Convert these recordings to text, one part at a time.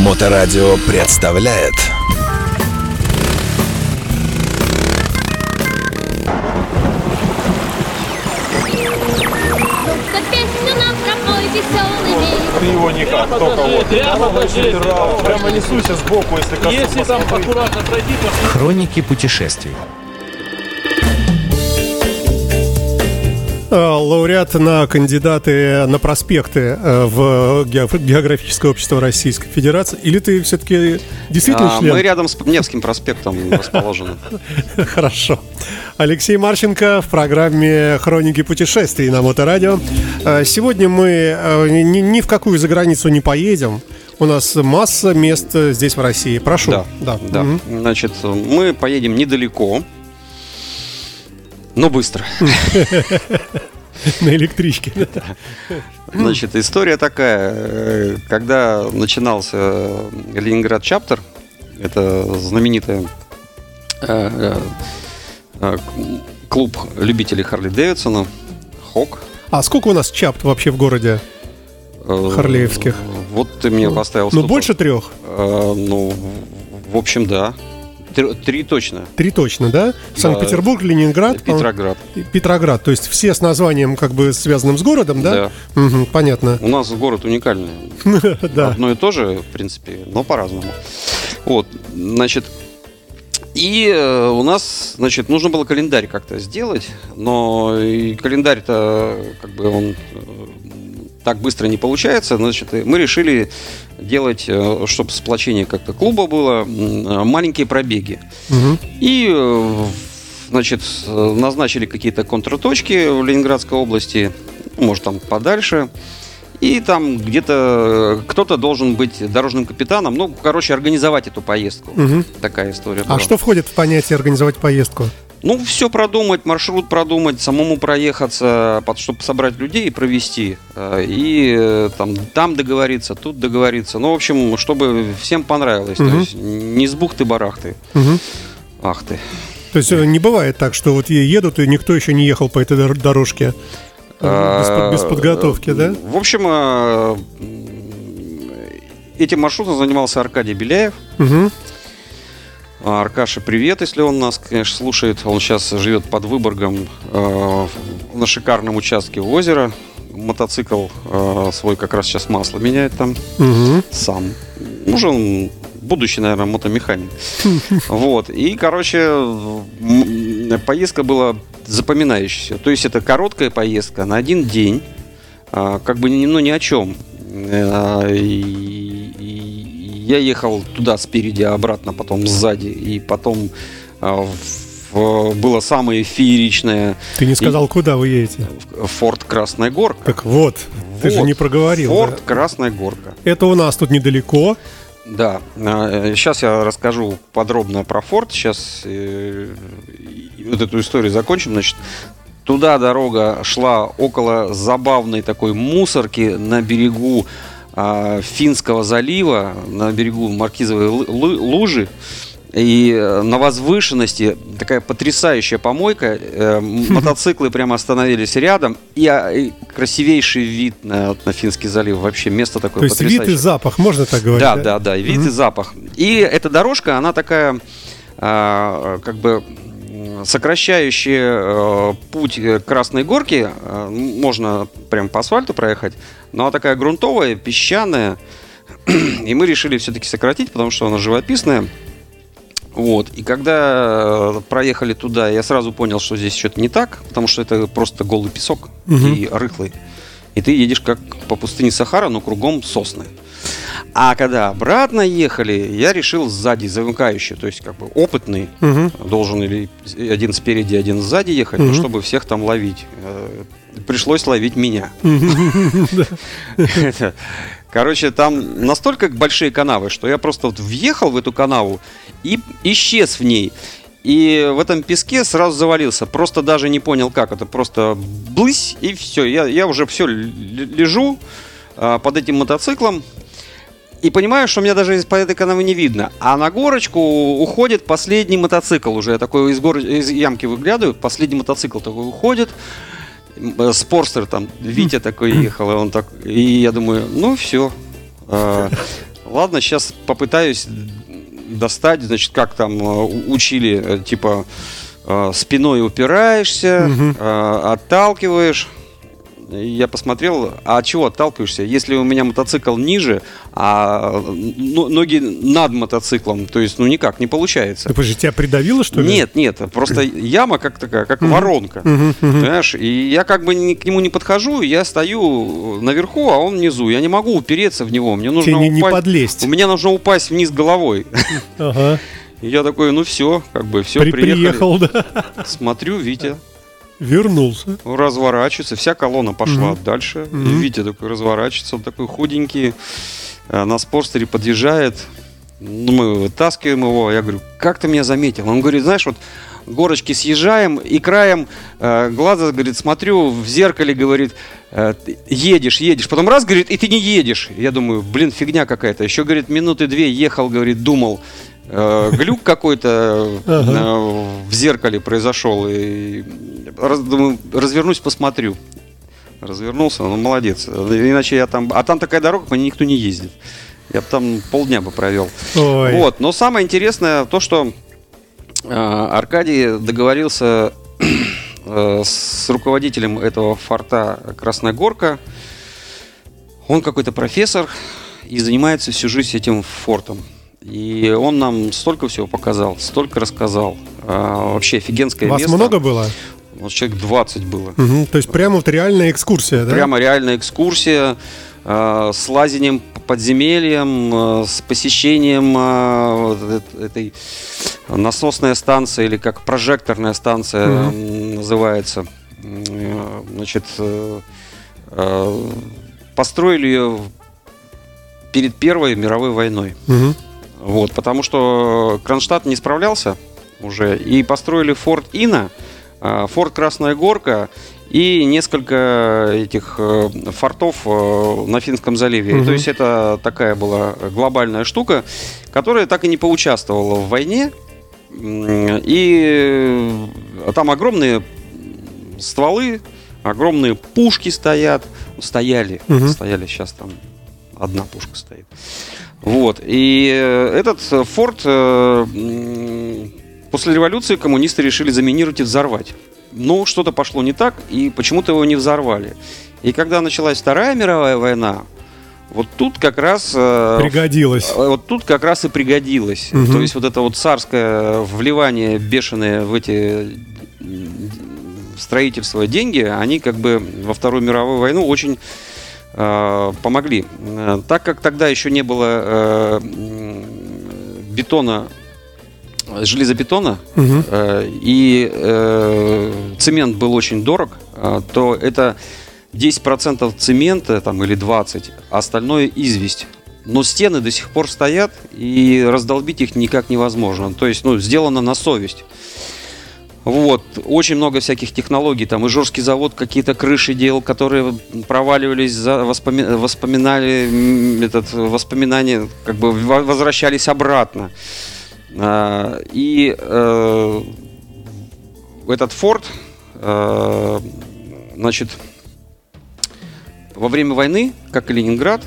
Моторадио представляет Ты его никак, только вот. Прямо, прямо несуйся сбоку, если. Если там аккуратно пройти, то Хроники путешествий. Лауреат на кандидаты на проспекты э, в гео- Географическое общество Российской Федерации. Или ты все-таки действительно А, член? мы рядом с Невским проспектом расположены. Хорошо. Алексей Марченко в программе «Хроники путешествий» на Моторадио. Э, Сегодня мы э, ни, ни в какую заграницу не поедем. У нас масса мест здесь, в России. Прошу. Да, да. Мгм. Значит, мы поедем недалеко, но быстро. На электричке. Значит, история такая. Когда начинался Ленинград Чаптер, это знаменитый э, э, клуб любителей Харли Дэвидсона, ХОК. А сколько у нас чапт вообще в городе? э, Харлеевских. Вот ты мне поставил Ну, больше трех? Ну, в общем, да. Три, три точно. Три точно, да? Санкт-Петербург, Ленинград, по- Петроград. Петроград. То есть все с названием, как бы связанным с городом, да? Мгм, понятно. У нас город уникальный. Да. Одно и то же, в принципе, но по-разному. Вот, значит, и э, у нас, значит, нужно было календарь как-то сделать, но и календарь-то, как бы он э, так быстро не получается, значит, мы решили делать, чтобы сплочение как-то клуба было, э, маленькие пробеги. Мгм. И, э, значит, э, назначили какие-то контрточки в Ленинградской области, ну, может, там подальше. И там где-то э, кто-то должен быть дорожным капитаном. Ну, короче, организовать эту поездку. Мгм. Такая история. А была. что входит в понятие организовать поездку? Ну, все продумать, маршрут продумать, самому проехаться, чтобы собрать людей и провести. Э, И э, там, там договориться, тут договориться. Ну, в общем, чтобы всем понравилось. Мгм. То есть не с бухты-барахты. Мгм. Ах ты. То есть э, не бывает так, что вот едут и никто еще не ехал по этой дор- дорожке без, под- без подготовки, да? В общем, этим маршрутом занимался Аркадий Беляев. Мгм. А, Аркаша, привет, если он нас, конечно, слушает. Он сейчас живет под Выборгом э, на шикарном участке у озера. Мотоцикл э, свой как раз сейчас масло меняет там Мгм. сам. Уже он будущий, наверное, мотомеханик. Вот. И, короче, поездка была запоминающаяся. То есть это короткая поездка на один день, а, как бы ни- ну, ни о чем. А, И, и я ехал туда спереди, а обратно потом сзади. И потом а, в- было самое фееричное Ты не сказал, куда вы едете. Форт Красная Горка. Так вот, ты же Вот. не проговорил. Форт да. Красная Горка. Это у нас тут недалеко. Да, сейчас я расскажу подробно про форт. Сейчас вот эту историю закончим. Значит, туда дорога шла около забавной такой мусорки на берегу а, Финского залива, на берегу Маркизовой лужи. И э, на возвышенности такая потрясающая помойка. э, Мотоциклы прямо остановились рядом. И, а, и красивейший вид на, на Финский залив. Вообще место такое То есть вид и запах, можно так говорить? Да, да, да, и вид и запах. И эта дорожка, она такая, а, как бы м, сокращающая э, путь к Красной Горке. Э, Можно прям по асфальту проехать, но она такая грунтовая, песчаная. И мы решили все-таки сократить, потому что она живописная. Вот. И когда э, проехали туда, я сразу понял, что здесь что-то не так, потому что это просто голый песок Мгм. и рыхлый. И ты едешь как по пустыне Сахара, но кругом сосны. А когда обратно ехали, я решил сзади замыкающий, то есть как бы опытный, Мгм. должен или один спереди, один сзади ехать, ну, Мгм. чтобы всех там ловить. Э, Пришлось ловить меня. Короче, там настолько большие канавы, что я просто вот въехал в эту канаву и исчез в ней. И в этом песке сразу завалился. Просто даже не понял, как. Это просто блысь, и все. Я, я уже все лежу а, под этим мотоциклом. И понимаю, что меня даже из- по этой канавы не видно. А на горочку уходит последний мотоцикл уже. Я такой из, гор... из ямки выглядываю, последний мотоцикл такой уходит. Э, Спорстер там, Витя такой ехал, и он так... И я думаю, ну все. ладно, сейчас попытаюсь достать, значит, как там э, учили, э, типа э, спиной упираешься, э, отталкиваешь. Я посмотрел, а от чего отталкиваешься? Если у меня мотоцикл ниже, а ну, ноги над мотоциклом, то есть, ну никак, не получается. Ты подожди, тебя придавило, что ли? Нет, нет, просто яма как такая, как воронка. Понимаешь? И я как бы ни- к нему не подхожу, я стою наверху, а он внизу. Я не могу упереться в него. Мне нужно Тебе не, не упасть- подлезть. У меня нужно упасть вниз головой. Ага. Я такой, ну все, как бы все, При- приехали. приехал, да. Смотрю, Витя Вернулся. разворачивается, вся колонна пошла дальше. И Витя такой разворачивается, он такой худенький, э, на спорстере подъезжает. Ну, мы вытаскиваем его. Я говорю, как ты меня заметил? Он говорит, знаешь, вот горочки съезжаем, и краем э, глаза, говорит, смотрю в зеркале, говорит, э, едешь, едешь. Потом раз, говорит, и ты не едешь. Я думаю, блин, фигня какая-то. Еще, говорит, минуты две ехал, говорит, думал. Э, глюк какой-то э, в зеркале произошел. И раз- думаю, развернусь, посмотрю. Развернулся, ну молодец. Иначе я там. А там такая дорога, по ней никто не ездит. Я бы там полдня бы провел. Ой. Вот. Но самое интересное то, что э, Аркадий договорился э, с руководителем этого форта Красная Горка. Он какой-то профессор и занимается всю жизнь этим фортом. И он нам столько всего показал, столько рассказал. А, вообще офигенское Вас место. много было? Вот человек 20 было. Мгм. То есть прямо вот реальная экскурсия, да? Прямо реальная экскурсия э, с лазением по подземельям, э, с посещением э, этой насосной станции или как прожекторная станция м, называется. Э, Значит, э, э, построили ее перед Первой мировой войной. Мгм. Вот, потому что Кронштадт не справлялся уже, и построили форт Ина, форт Красная Горка и несколько этих э, фортов э, на Финском заливе. Мгм. То есть это такая была глобальная штука, которая так и не поучаствовала в войне. И э, там огромные стволы, огромные пушки стоят, стояли, Мгм. стояли, сейчас там одна пушка стоит. Вот. И э, этот э, форт э, после революции коммунисты решили заминировать и взорвать. Но что-то пошло не так, и почему-то его не взорвали. И когда началась Вторая мировая война, вот тут как раз... э, Пригодилось. э, Вот тут как раз и пригодилось. Мгм. То есть вот это вот царское вливание бешеное в эти м, строительство деньги, они как бы во Вторую мировую войну очень э, помогли. Э, Так как тогда еще не было э, бетона, железобетона, э, и э, цемент был очень дорог, э, то это 10% цемента там, или 20%, а остальное известь. Но стены до сих пор стоят, и раздолбить их никак невозможно. То есть, ну, сделано на совесть. Вот, очень много всяких технологий, там Ижорский завод какие-то крыши делал, которые проваливались, за воспоми- воспоминали этот, воспоминания, как бы во- возвращались обратно. А, И э, этот форт, э, значит, во время войны, как и Ленинград,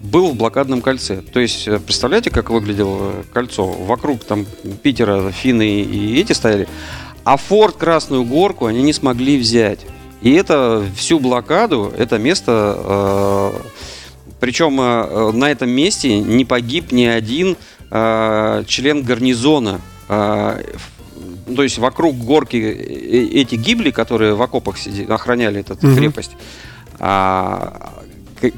был в блокадном кольце. То есть, э, представляете, как выглядело кольцо? Вокруг там Питера финны и эти стояли. А форт Красную Горку они не смогли взять. И это всю блокаду, это место, э, причем э, на этом месте не погиб ни один э, член гарнизона. Э, то есть вокруг горки э, эти гибли, которые в окопах сиди- охраняли эту Мгм. крепость, а,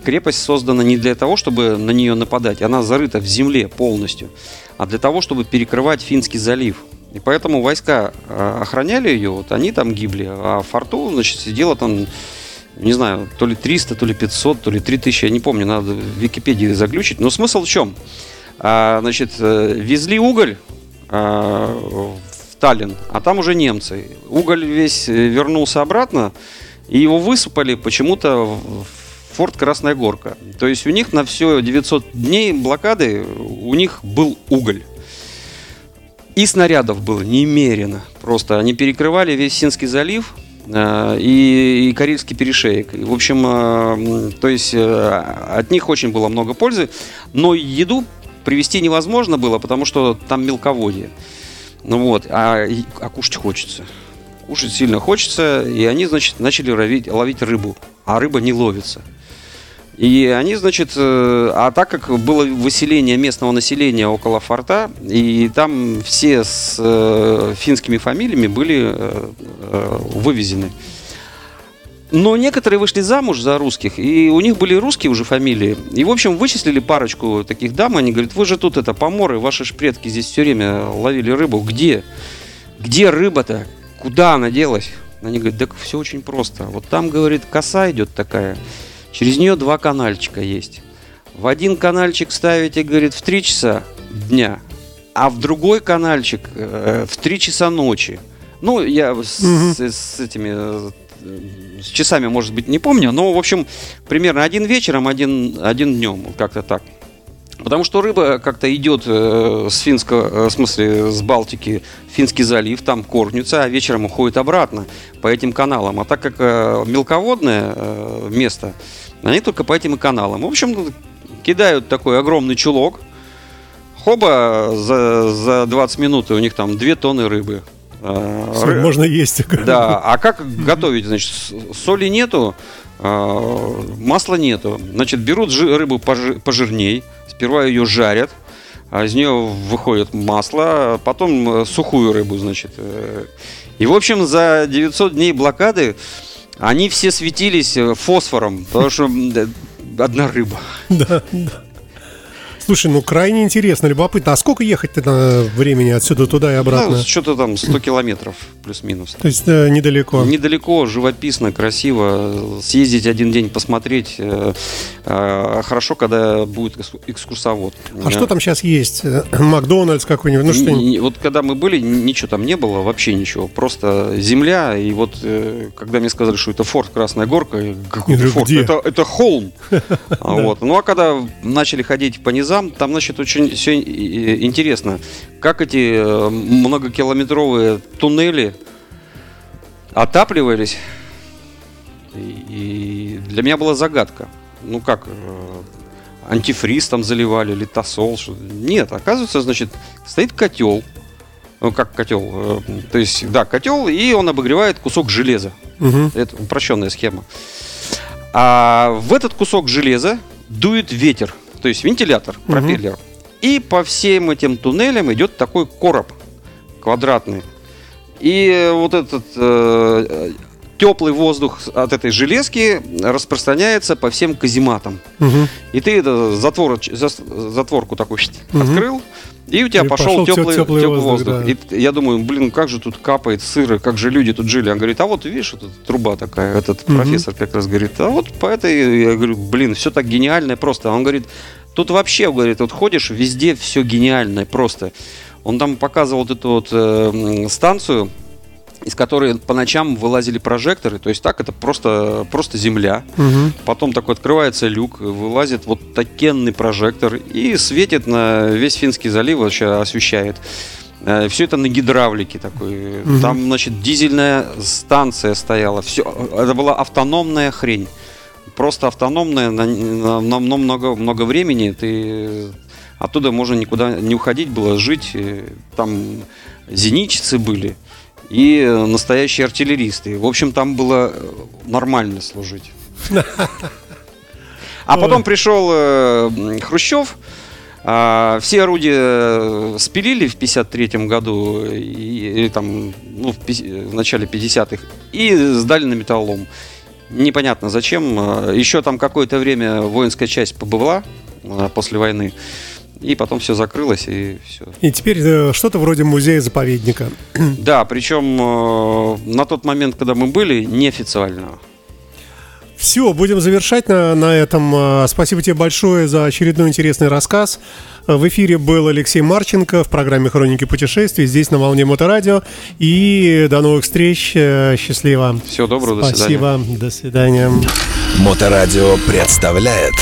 крепость создана не для того, чтобы на нее нападать, она зарыта в земле полностью, а для того, чтобы перекрывать Финский залив. И поэтому войска охраняли ее, вот они там гибли, а в форту, значит, сидело там, не знаю, то ли 300, то ли 500, то ли 3000, я не помню, надо в Википедии заглючить. Но смысл в чем? А, значит, э, везли уголь а, в Таллин, а там уже немцы. Уголь весь э, вернулся обратно, и его высыпали почему-то в форт Красная Горка. То есть у них на все 900 дней блокады у них был уголь. И снарядов было немерено. Просто они перекрывали весь Синский залив. э, и, и Карельский перешеек. В общем, то есть от них очень было много пользы, но еду привезти невозможно было, потому что там мелководье. Ну вот, а, а кушать хочется. Кушать сильно хочется, и они, значит, начали ловить, ловить рыбу, а рыба не ловится. И они, значит, э, а так как было выселение местного населения около форта, и там все с э, финскими фамилиями были э, вывезены. Но некоторые вышли замуж за русских, и у них были русские уже фамилии. И, в общем, вычислили парочку таких дам, они говорят, вы же тут это, поморы, ваши ж предки здесь все время ловили рыбу. Где? Где рыба-то? Куда она делась? Они говорят, так все очень просто. Вот там, говорит, коса идет такая, через нее два канальчика есть. В один канальчик ставите, говорит, в 3 часа дня, а в другой канальчик э, в 3 часа ночи. Ну, я с, с- с этими э, часами, может быть, не помню, но, в общем, примерно один вечером, один, один днем, как-то так. Потому что рыба как-то идет э, с финского, э, в смысле, с Балтики, Финский залив, там кормится, а вечером уходит обратно по этим каналам. А так как э, мелководное место, они только по этим каналам. В общем, кидают такой огромный чулок, хоба, за, за 20 минут у них там 2 тонны рыбы. Э, ры- Можно есть. да, а как готовить? Значит, соли нету, а, масла нету. Значит, берут рыбу пожи- пожирней, сперва ее жарят, а из нее выходит масло, потом э, сухую рыбу, значит. э. И, в общем, за 900 дней блокады они все светились э, фосфором, потому что одна рыба. Да, да. Слушай, ну крайне интересно, любопытно. А сколько ехать-то на времени отсюда туда и обратно? Ну, что-то там 100 километров плюс-минус. То есть э, недалеко. Недалеко, живописно, красиво. Съездить один день посмотреть. э, э, Хорошо, когда будет экс- экскурсовод. А что там сейчас есть? Макдональдс какой-нибудь? Ну что Вот когда мы были, ничего там не было, вообще ничего. Просто земля. И вот э, когда мне сказали, что это форт Красная Горка, какой форт? где? Это, это холм. Вот. Ну а когда начали ходить по низам, там, значит, очень все интересно, как эти э, многокилометровые туннели отапливались. И, для меня была загадка. Ну как, э, антифриз там заливали, литосол. Что... Нет, оказывается, значит, стоит котел. Ну, как котел. э, то есть, да, котел, и он обогревает кусок железа. Мгм. Это упрощенная схема. А в этот кусок железа дует ветер, то есть вентилятор, пропеллер. И по всем этим туннелям идет такой короб квадратный. И вот этот э, теплый воздух от этой железки распространяется по всем казематам. Мгм. И ты это затвор, затворку Мгм. открыл, и у тебя И пошел, пошел теплый, теплый теплый воздух, воздух. да. И я думаю, блин, как же тут капает сыр, как же люди тут жили. Он говорит, а вот видишь, эта труба такая, этот Мгм. профессор как раз говорит, а вот по этой, я говорю, блин, все так гениально просто. А он говорит, тут вообще, говорит, вот ходишь, везде все гениальное просто. Он там показывал вот эту вот э, станцию, из которой по ночам вылазили прожекторы, то есть так это просто, просто земля. Мгм. Потом такой открывается люк, вылазит вот такенный прожектор и светит на весь Финский залив, вообще освещает. Все это на гидравлике такой. Мгм. Там, значит, дизельная станция стояла. Все, это была автономная хрень. Просто автономная на, на- на много, много времени. Ты оттуда можно никуда не уходить было, жить. И Там зенитчицы были и э, настоящие артиллеристы. В общем, там было э, нормально служить. А потом пришел э, Хрущев, а, все орудия спилили в 53 году, или там, ну, в, в начале 50-х, и сдали на металлолом. Непонятно зачем. Еще там какое-то время воинская часть побыла а, после войны, и потом все закрылось, и все. И теперь э, что-то вроде музея-заповедника. Да, причем э, на тот момент, когда мы были, неофициально. Все, будем завершать на, на этом. Э, Спасибо тебе большое за очередной интересный рассказ. В эфире был Алексей Марченко в программе «Хроники путешествий» здесь на «Волне Моторадио». И до новых встреч. Э, Счастливо. Всего доброго, до свидания. Спасибо. До свидания. Моторадио представляет